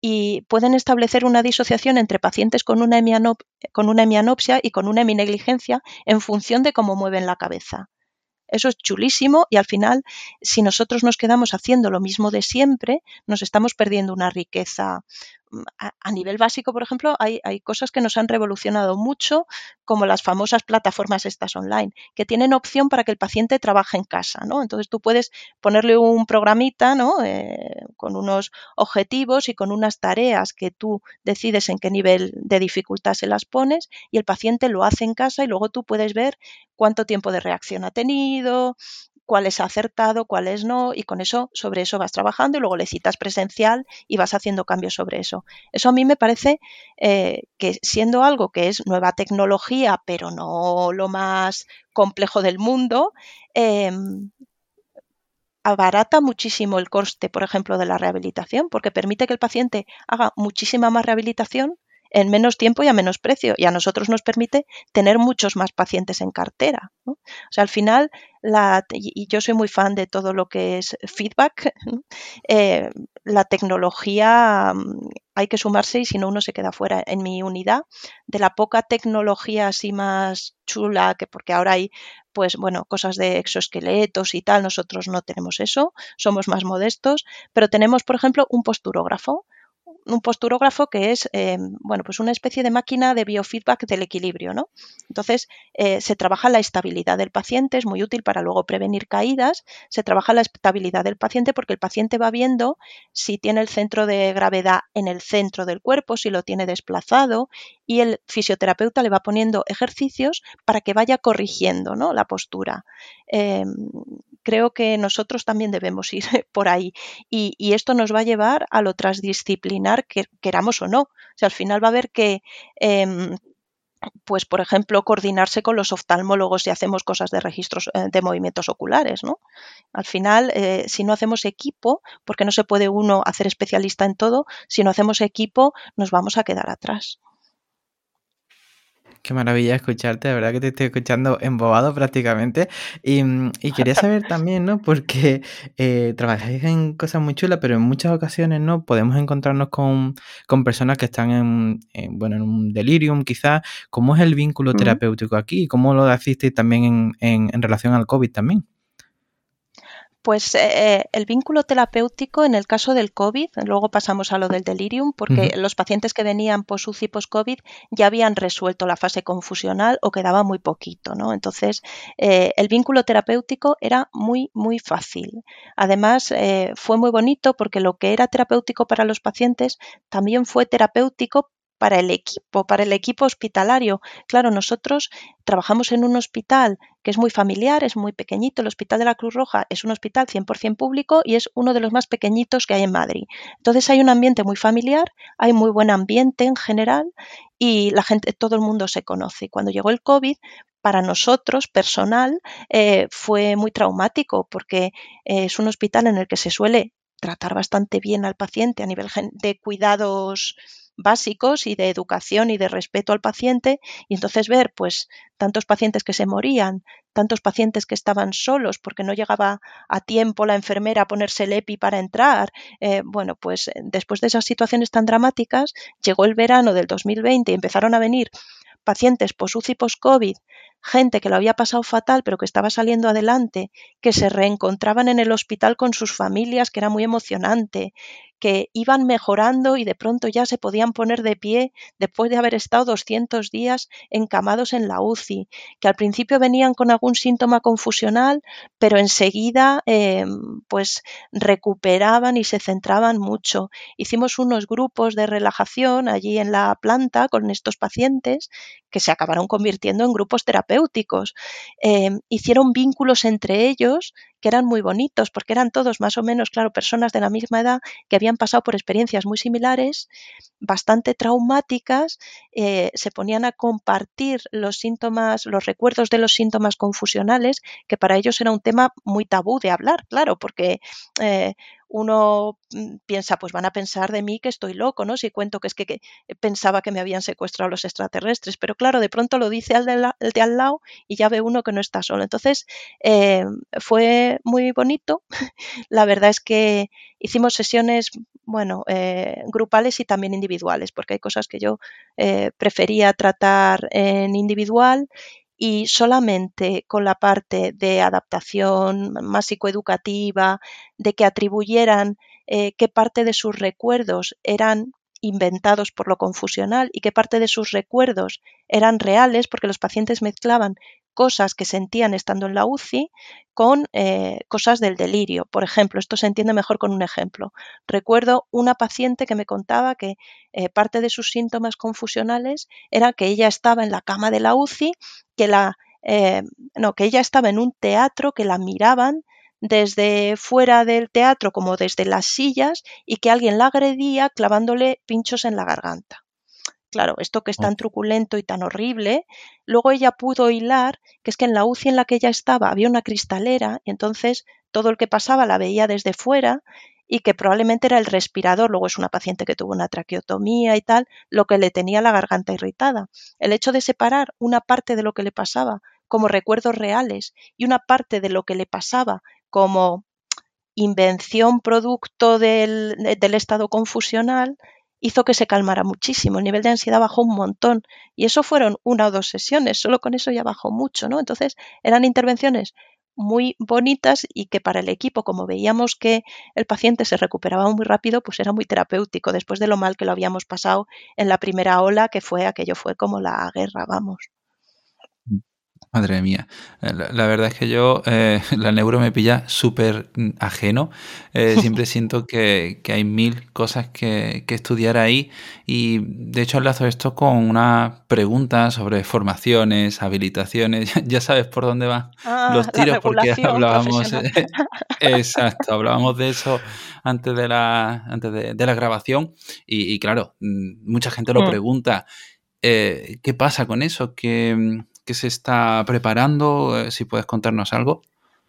y pueden establecer una disociación entre pacientes con una, con una hemianopsia y con una heminegligencia en función de cómo mueven la cabeza. Eso es chulísimo y al final, si nosotros nos quedamos haciendo lo mismo de siempre, nos estamos perdiendo una riqueza. A, nivel básico, por ejemplo, hay, cosas que nos han revolucionado mucho, como las famosas plataformas estas online, que tienen opción para que el paciente trabaje en casa, ¿no? Entonces tú puedes ponerle un programita, ¿no? Eh, con unos objetivos y con unas tareas que tú decides en qué nivel de dificultad se las pones y el paciente lo hace en casa y luego tú puedes ver cuánto tiempo de reacción ha tenido, cuál es acertado, cuáles no, y con eso, sobre eso vas trabajando y luego le citas presencial y vas haciendo cambios sobre eso. Eso a mí me parece eh, que siendo algo que es nueva tecnología, pero no lo más complejo del mundo, em, abarata muchísimo el coste, por ejemplo, de la rehabilitación, porque permite que el paciente haga muchísima más rehabilitación en menos tiempo y a menos precio. Y a nosotros nos permite tener muchos más pacientes en cartera. O sea, al final, la, y yo soy muy fan de todo lo que es feedback, eh, la tecnología mm, hay que sumarse y si no uno se queda fuera. En mi unidad, de la poca tecnología así más chula, que porque ahora hay pues bueno, cosas de exoesqueletos y tal, nosotros no tenemos eso, somos más modestos, pero tenemos, por ejemplo, un posturógrafo un posturógrafo que es eh, bueno, pues una especie de máquina de biofeedback del equilibrio. ¿no? Entonces, eh, se trabaja la estabilidad del paciente, es muy útil para luego prevenir caídas. Se trabaja la estabilidad del paciente porque el paciente va viendo si tiene el centro de gravedad en el centro del cuerpo, si lo tiene desplazado, y el fisioterapeuta le va poniendo ejercicios para que vaya corrigiendo ¿no? la postura. Em, creo que nosotros también debemos ir por ahí y, esto nos va a llevar a lo transdisciplinar que queramos o no. O sea, al final va a haber que... Em, pues, por ejemplo, coordinarse con los oftalmólogos si hacemos cosas de registros eh, de movimientos oculares, ¿no? Al final, eh, si no hacemos equipo, porque no se puede uno hacer especialista en todo, si no hacemos equipo, nos vamos a quedar atrás. Qué maravilla escucharte, de verdad que te estoy escuchando embobado prácticamente. Y, mm, quería saber también, ¿no? Porque eh, trabajáis en cosas muy chulas, pero en muchas ocasiones, ¿no? Podemos encontrarnos con, personas que están en, bueno, en un delirium, quizás. ¿Cómo es el vínculo terapéutico aquí? ¿Cómo lo hiciste también en, en, en relación al COVID también? Pues eh, eh, el vínculo terapéutico en el caso del COVID, luego pasamos a lo del delirium, porque los pacientes que venían post-UCI post-COVID ya habían resuelto la fase confusional o quedaba muy poquito, ¿no? Entonces, eh, el vínculo terapéutico era muy, muy fácil. Además, fue muy bonito porque lo que era terapéutico para los pacientes también fue terapéutico para el equipo, para el equipo hospitalario. Claro, nosotros trabajamos en un hospital que es muy familiar, es muy pequeñito. El Hospital de la Cruz Roja es un hospital 100% público y es uno de los más pequeñitos que hay en Madrid. Entonces hay un ambiente muy familiar, hay muy buen ambiente en general y la gente, todo el mundo se conoce. Cuando llegó el COVID, para nosotros, personal, eh, fue muy traumático porque eh, es un hospital en el que se suele tratar bastante bien al paciente a nivel de cuidados básicos y de educación y de respeto al paciente y entonces ver pues tantos pacientes que se morían, tantos pacientes que estaban solos porque no llegaba a tiempo la enfermera a ponerse el EPI para entrar. Eh, bueno, pues eh, después de esas situaciones tan dramáticas, llegó el verano del 2020 y empezaron a venir pacientes post-UCI post-COVID, gente que lo había pasado fatal pero que estaba saliendo adelante, que se reencontraban en el hospital con sus familias, que era muy emocionante, que iban mejorando y de pronto ya se podían poner de pie después de haber estado 200 días encamados en la UCI, que al principio venían con algún síntoma confusional, pero enseguida em, pues recuperaban y se centraban mucho. Hicimos unos grupos de relajación allí en la planta con estos pacientes que se acabaron convirtiendo en grupos terapéuticos. Em, hicieron vínculos entre ellos que eran muy bonitos, porque eran todos más o menos, claro, personas de la misma edad que habían pasado por experiencias muy similares, bastante traumáticas, eh, se ponían a compartir los síntomas, los recuerdos de los síntomas confusionales, que para ellos era un tema muy tabú de hablar, claro, porque eh, uno mm, piensa, pues van a pensar de mí que estoy loco, ¿no? Si cuento que es que, pensaba que me habían secuestrado los extraterrestres, pero claro, de pronto lo dice el de, el de al lado y ya ve uno que no está solo. Entonces, eh, fue muy bonito. La verdad es que hicimos sesiones, bueno, eh, grupales y también individuales, porque hay cosas que yo eh, prefería tratar en individual y solamente con la parte de adaptación más psicoeducativa, de que atribuyeran eh, qué parte de sus recuerdos eran inventados por lo confusional y qué parte de sus recuerdos eran reales, porque los pacientes mezclaban cosas que sentían estando en la UCI con eh, cosas del delirio. Por ejemplo, esto se entiende mejor con un ejemplo. Recuerdo una paciente que me contaba que eh, parte de sus síntomas confusionales era que ella estaba en la cama de la UCI, que la eh, no, que ella estaba en un teatro, que la miraban desde fuera del teatro como desde las sillas y que alguien la agredía clavándole pinchos en la garganta. Claro, esto que es tan truculento y tan horrible, luego ella pudo hilar que es que en la UCI en la que ella estaba había una cristalera y entonces todo el que pasaba la veía desde fuera y que probablemente era el respirador, luego es una paciente que tuvo una traqueotomía y tal, lo que le tenía la garganta irritada. El hecho de separar una parte de lo que le pasaba como recuerdos reales y una parte de lo que le pasaba como invención producto del, estado confusional, hizo que se calmara muchísimo, el nivel de ansiedad bajó un montón y eso fueron una o dos sesiones, solo con eso ya bajó mucho, ¿no? Entonces eran intervenciones muy bonitas y que para el equipo, como veíamos que el paciente se recuperaba muy rápido, pues era muy terapéutico después de lo mal que lo habíamos pasado en la primera ola, que fue aquello fue como la guerra, vamos. Madre mía, eh, la, verdad es que yo, eh, la neuro me pilla súper mm, ajeno. Eh, siempre siento que, hay mil cosas que, estudiar ahí y de hecho enlazo esto con una pregunta sobre formaciones, habilitaciones. Ya sabes por dónde van ah, los tiros porque hablábamos... exacto, hablábamos de eso antes de la, antes de, la grabación y, claro, mm, mucha gente lo mm. pregunta. ¿Qué pasa con eso? Que que se está preparando? Eh, si puedes contarnos algo.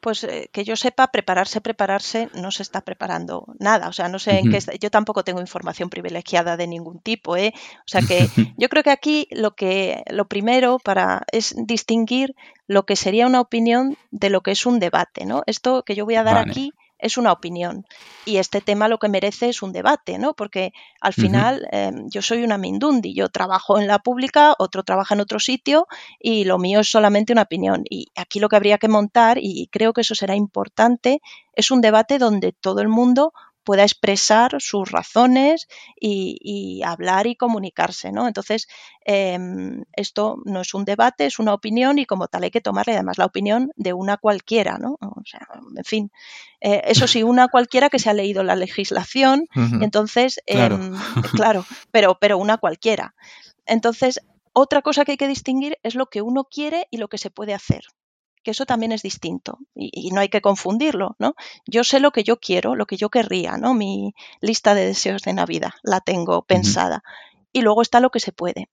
Pues eh, que yo sepa, prepararse, prepararse, no se está preparando nada. O sea, no sé en qué Yo tampoco tengo información privilegiada de ningún tipo, ¿eh? O sea que yo creo que aquí lo que lo primero para es distinguir lo que sería una opinión de lo que es un debate, ¿no? Esto que yo voy a dar aquí es una opinión. Y este tema lo que merece es un debate, ¿no? Porque al final em, yo soy una mindundi, yo trabajo en la pública, otro trabaja en otro sitio y lo mío es solamente una opinión. Y aquí lo que habría que montar, y creo que eso será importante, es un debate donde todo el mundo pueda expresar sus razones y, hablar y comunicarse, ¿no? Entonces, em, esto no es un debate, es una opinión y como tal hay que tomarle además la opinión de una cualquiera, ¿no? O sea, en fin, eh, eso sí, una cualquiera que se ha leído la legislación, entonces, claro. Em, claro, pero, pero una cualquiera. Entonces, otra cosa que hay que distinguir es lo que uno quiere y lo que se puede hacer que eso también es distinto y, no hay que confundirlo, ¿no? Yo sé lo que yo quiero, lo que yo querría, ¿no? Mi lista de deseos de Navidad la tengo pensada. Y luego está lo que se puede.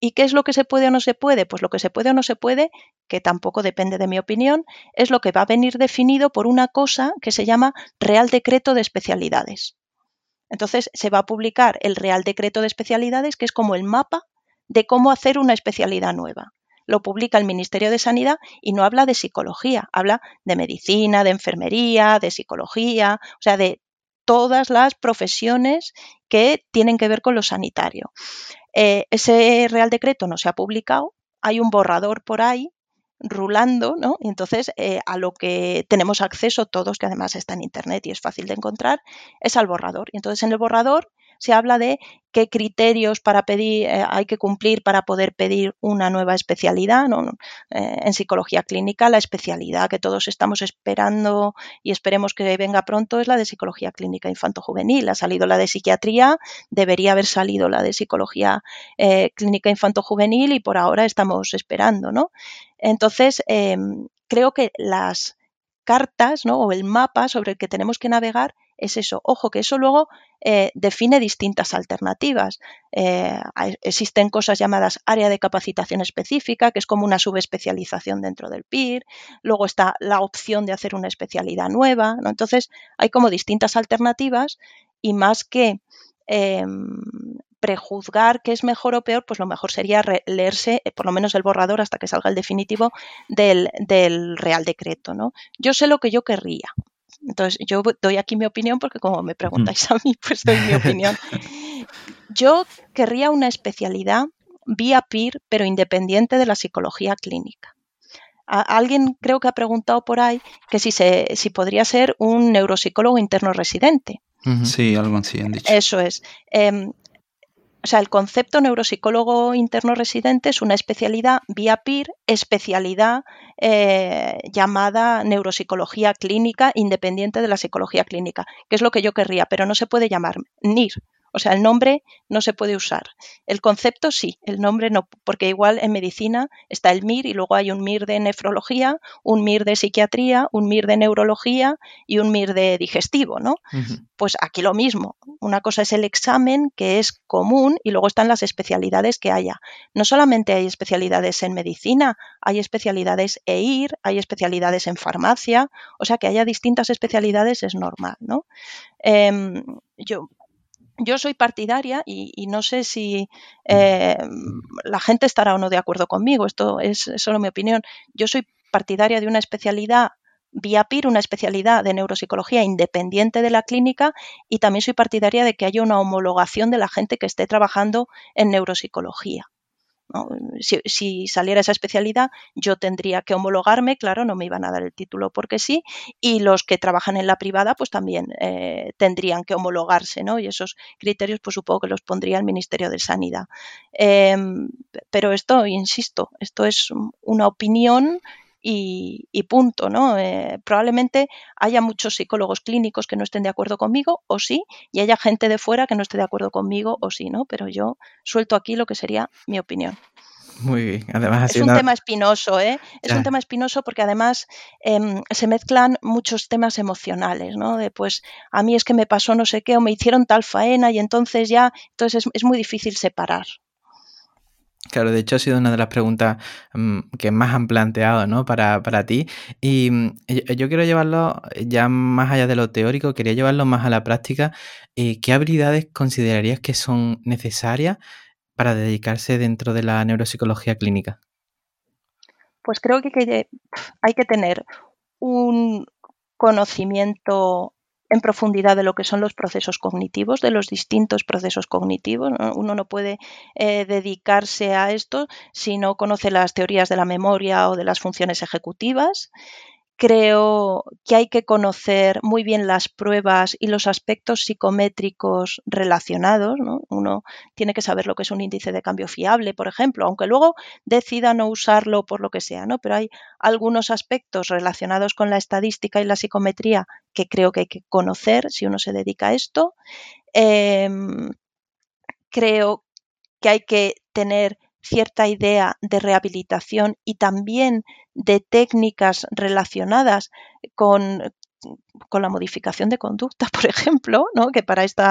¿Y qué es lo que se puede o no se puede? Pues lo que se puede o no se puede, que tampoco depende de mi opinión, es lo que va a venir definido por una cosa que se llama Real Decreto de Especialidades. Entonces se va a publicar el Real Decreto de Especialidades, que es como el mapa de cómo hacer una especialidad nueva lo publica el Ministerio de Sanidad y no habla de psicología, habla de medicina, de enfermería, de psicología, o sea, de todas las profesiones que tienen que ver con lo sanitario. Eh, ese Real Decreto no se ha publicado, hay un borrador por ahí rulando, ¿no? Y entonces eh, a lo que tenemos acceso todos, que además está en Internet y es fácil de encontrar, es al borrador. Y entonces en el borrador se habla de qué criterios para pedir eh, hay que cumplir para poder pedir una nueva especialidad. Eh, en psicología clínica, la especialidad que todos estamos esperando y esperemos que venga pronto es la de psicología clínica infanto-juvenil. Ha salido la de psiquiatría, debería haber salido la de psicología eh, clínica infanto-juvenil y por ahora estamos esperando. ¿no? Entonces, em, creo que las cartas ¿no? o el mapa sobre el que tenemos que navegar es eso. Ojo, que eso luego eh, define distintas alternativas. Eh, existen cosas llamadas área de capacitación específica, que es como una subespecialización dentro del PIR. Luego está la opción de hacer una especialidad nueva. Entonces, hay como distintas alternativas y más que em, prejuzgar qué es mejor o peor, pues lo mejor sería leerse eh, por lo menos el borrador hasta que salga el definitivo del, del Real Decreto. ¿no? Yo sé lo que yo querría. Entonces, yo doy aquí mi opinión porque como me preguntáis a mí, pues doy mi opinión. Yo querría una especialidad vía PIR, pero independiente de la psicología clínica. alguien creo que ha preguntado por ahí que si, se, si podría ser un neuropsicólogo interno residente. Sí, algo así han dicho. Eso es. Em, o sea, el concepto neuropsicólogo interno residente es una especialidad vía PIR, especialidad eh, llamada neuropsicología clínica independiente de la psicología clínica, que es lo que yo querría, pero no se puede llamar NIR, o sea, el nombre no se puede usar. El concepto sí, el nombre no, porque igual en medicina está el MIR y luego hay un MIR de nefrología, un MIR de psiquiatría, un MIR de neurología y un MIR de digestivo, ¿no? Pues aquí lo mismo. Una cosa es el examen que es común y luego están las especialidades que haya. No solamente hay especialidades en medicina, hay especialidades EIR, hay especialidades en farmacia, o sea que haya distintas especialidades es normal, ¿no? Em, yo yo soy partidaria y, no sé si eh, la gente estará o no de acuerdo conmigo, esto es, solo mi opinión. Yo soy partidaria de una especialidad vía PIR, una especialidad de neuropsicología independiente de la clínica y también soy partidaria de que haya una homologación de la gente que esté trabajando en neuropsicología. Si, saliera esa especialidad, yo tendría que homologarme, claro, no me iban a dar el título porque sí, y los que trabajan en la privada, pues también eh, tendrían que homologarse, ¿no? Y esos criterios, pues supongo que los pondría el Ministerio de Sanidad. Em, pero esto, insisto, esto es una opinión y, punto, ¿no? Eh, probablemente haya muchos psicólogos clínicos que no estén de acuerdo conmigo, o sí, y haya gente de fuera que no esté de acuerdo conmigo, o sí, ¿no? Pero yo suelto aquí lo que sería mi opinión. Muy bien, además es un tema espinoso, ¿eh? Es un tema espinoso porque además em, se mezclan muchos temas emocionales, ¿no? De pues a mí es que me pasó no sé qué o me hicieron tal faena y entonces ya, entonces es muy difícil separar. Claro, de hecho ha sido una de las preguntas mm, que más han planteado ¿no? para, para ti. Y mm, yo, quiero llevarlo ya más allá de lo teórico, quería llevarlo más a la práctica. Eh, ¿Qué habilidades considerarías que son necesarias para dedicarse dentro de la neuropsicología clínica? Pues creo que hay que tener un conocimiento en profundidad de lo que son los procesos cognitivos, de los distintos procesos cognitivos. Uno no puede eh, dedicarse a esto si no conoce las teorías de la memoria o de las funciones ejecutivas creo que hay que conocer muy bien las pruebas y los aspectos psicométricos relacionados. Uno tiene que saber lo que es un índice de cambio fiable, por ejemplo, aunque luego decida no usarlo por lo que sea, ¿no? Pero hay algunos aspectos relacionados con la estadística y la psicometría que creo que hay que conocer si uno se dedica a esto. Em, creo que hay que tener cierta idea de rehabilitación y también de técnicas relacionadas con, con la modificación de conducta, por ejemplo, ¿no? que para este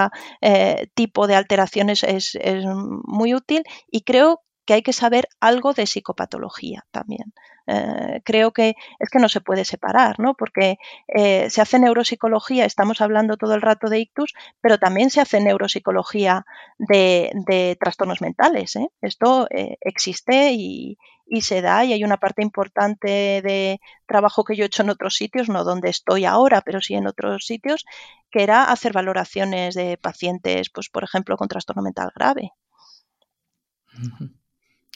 tipo de alteraciones es, es, muy útil y creo que hay que saber algo de psicopatología también. Eh, creo que es que no se puede separar, ¿no? Porque eh, se hace neuropsicología, estamos hablando todo el rato de ictus, pero también se hace neuropsicología de, trastornos mentales. ¿eh? Esto existe y, se da y hay una parte importante de trabajo que yo he hecho en otros sitios, no donde estoy ahora, pero sí en otros sitios, que era hacer valoraciones de pacientes, pues por ejemplo, con trastorno mental grave.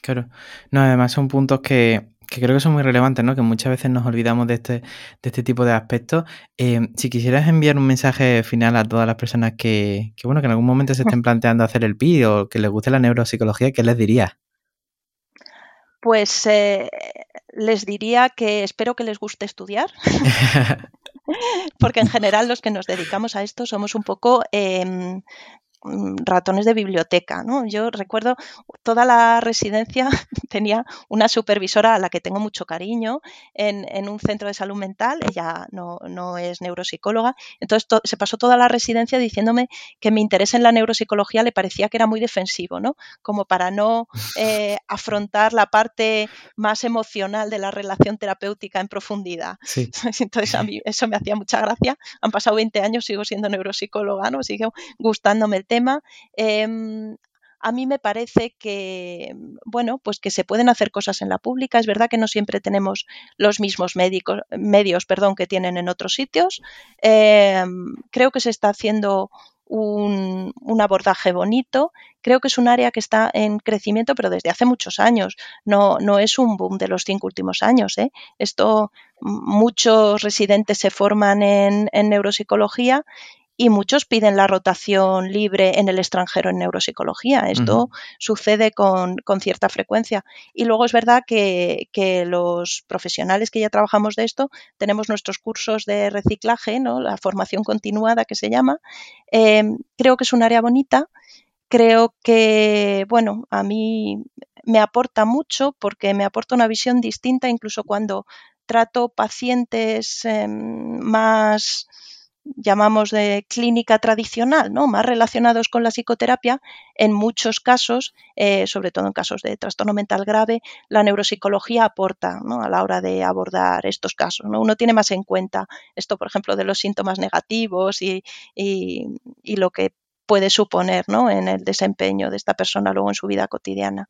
Claro. No, además son puntos que, creo que son muy relevantes, ¿no? Que muchas veces nos olvidamos de este, de este tipo de aspectos. Eh, si quisieras enviar un mensaje final a todas las personas que, bueno, que en algún momento se estén planteando hacer el PI o que les guste la neuropsicología, ¿qué les dirías? Pues eh, les diría que espero que les guste estudiar. Porque en general los que nos dedicamos a esto somos un poco em, ratones de biblioteca. ¿no? Yo recuerdo toda la residencia, tenía una supervisora a la que tengo mucho cariño en, un centro de salud mental, ella no, no es neuropsicóloga, entonces se pasó toda la residencia diciéndome que mi interés en la neuropsicología le parecía que era muy defensivo, ¿no? Como para no eh, afrontar la parte más emocional de la relación terapéutica en profundidad. Entonces a mí eso me hacía mucha gracia. Han pasado 20 años, sigo siendo neuropsicóloga, ¿no? Sigue gustándome el tema. Em, a mí me parece que, bueno, pues que se pueden hacer cosas en la pública. Es verdad que no siempre tenemos los mismos médicos, medios perdón, que tienen en otros sitios. Em, creo que se está haciendo un, abordaje bonito. Creo que es un área que está en crecimiento, pero desde hace muchos años. No, no es un boom de los cinco últimos años. ¿eh? Esto, muchos residentes se forman en neuropsicología y muchos piden la rotación libre en el extranjero en neuropsicología. Esto sucede con, cierta frecuencia. Y luego es verdad que, los profesionales que ya trabajamos de esto tenemos nuestros cursos de reciclaje, ¿no? la formación continuada que se llama. Em, creo que es un área bonita. Creo que, bueno, a mí me aporta mucho porque me aporta una visión distinta incluso cuando trato pacientes em, más llamamos de clínica tradicional, ¿no? más relacionados con la psicoterapia, en muchos casos, eh, sobre todo en casos de trastorno mental grave, la neuropsicología aporta a la hora de abordar estos casos. ¿no? Uno tiene más en cuenta esto, por ejemplo, de los síntomas negativos y, lo que puede suponer ¿no? en el desempeño de esta persona luego en su vida cotidiana.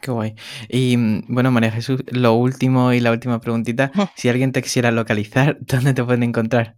Qué guay. Y mm, bueno, María Jesús, lo último y la última preguntita, si alguien te quisiera localizar, ¿dónde te pueden encontrar?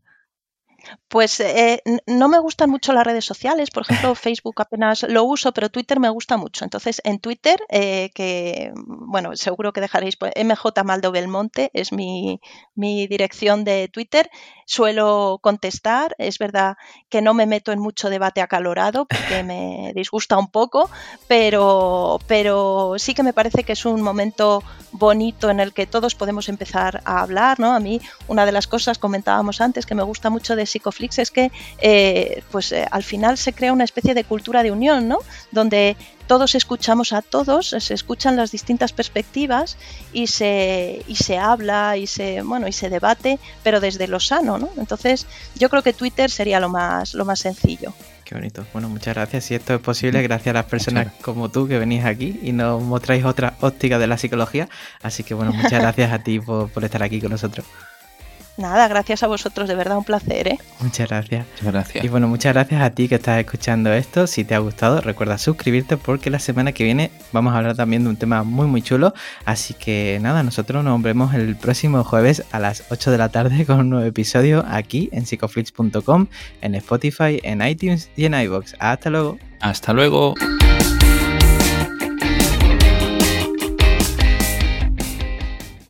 Pues eh, no me gustan mucho las redes sociales, por ejemplo, Facebook apenas lo uso, pero Twitter me gusta mucho. Entonces, en Twitter, eh, que bueno, seguro que dejaréis, pues, MJ Maldo Belmonte es mi, mi, dirección de Twitter, suelo contestar. Es verdad que no me meto en mucho debate acalorado porque me disgusta un poco, pero, pero sí que me parece que es un momento bonito en el que todos podemos empezar a hablar. ¿no? A mí, una de las cosas, comentábamos antes, que me gusta mucho de Psicoflix es que eh, pues, eh, al final se crea una especie de cultura de unión, ¿no? donde todos escuchamos a todos, se escuchan las distintas perspectivas y se, y se habla y se, bueno, y se debate, pero desde lo sano, ¿no? Entonces, yo creo que Twitter sería lo más, lo más sencillo. Qué bonito. Bueno, muchas gracias. Si esto es posible, gracias a las personas como tú que venís aquí y nos mostráis otra óptica de la psicología. Así que bueno, muchas gracias a ti por, por estar aquí con nosotros. Nada, gracias a vosotros, de verdad un placer, ¿eh? Muchas gracias. Muchas gracias. Y bueno, muchas gracias a ti que estás escuchando esto. Si te ha gustado, recuerda suscribirte porque la semana que viene vamos a hablar también de un tema muy muy chulo. Así que nada, nosotros nos vemos el próximo jueves a las 8 de la tarde con un nuevo episodio aquí en psicoflix.com, en Spotify, en iTunes y en iBox. Hasta luego. Hasta luego.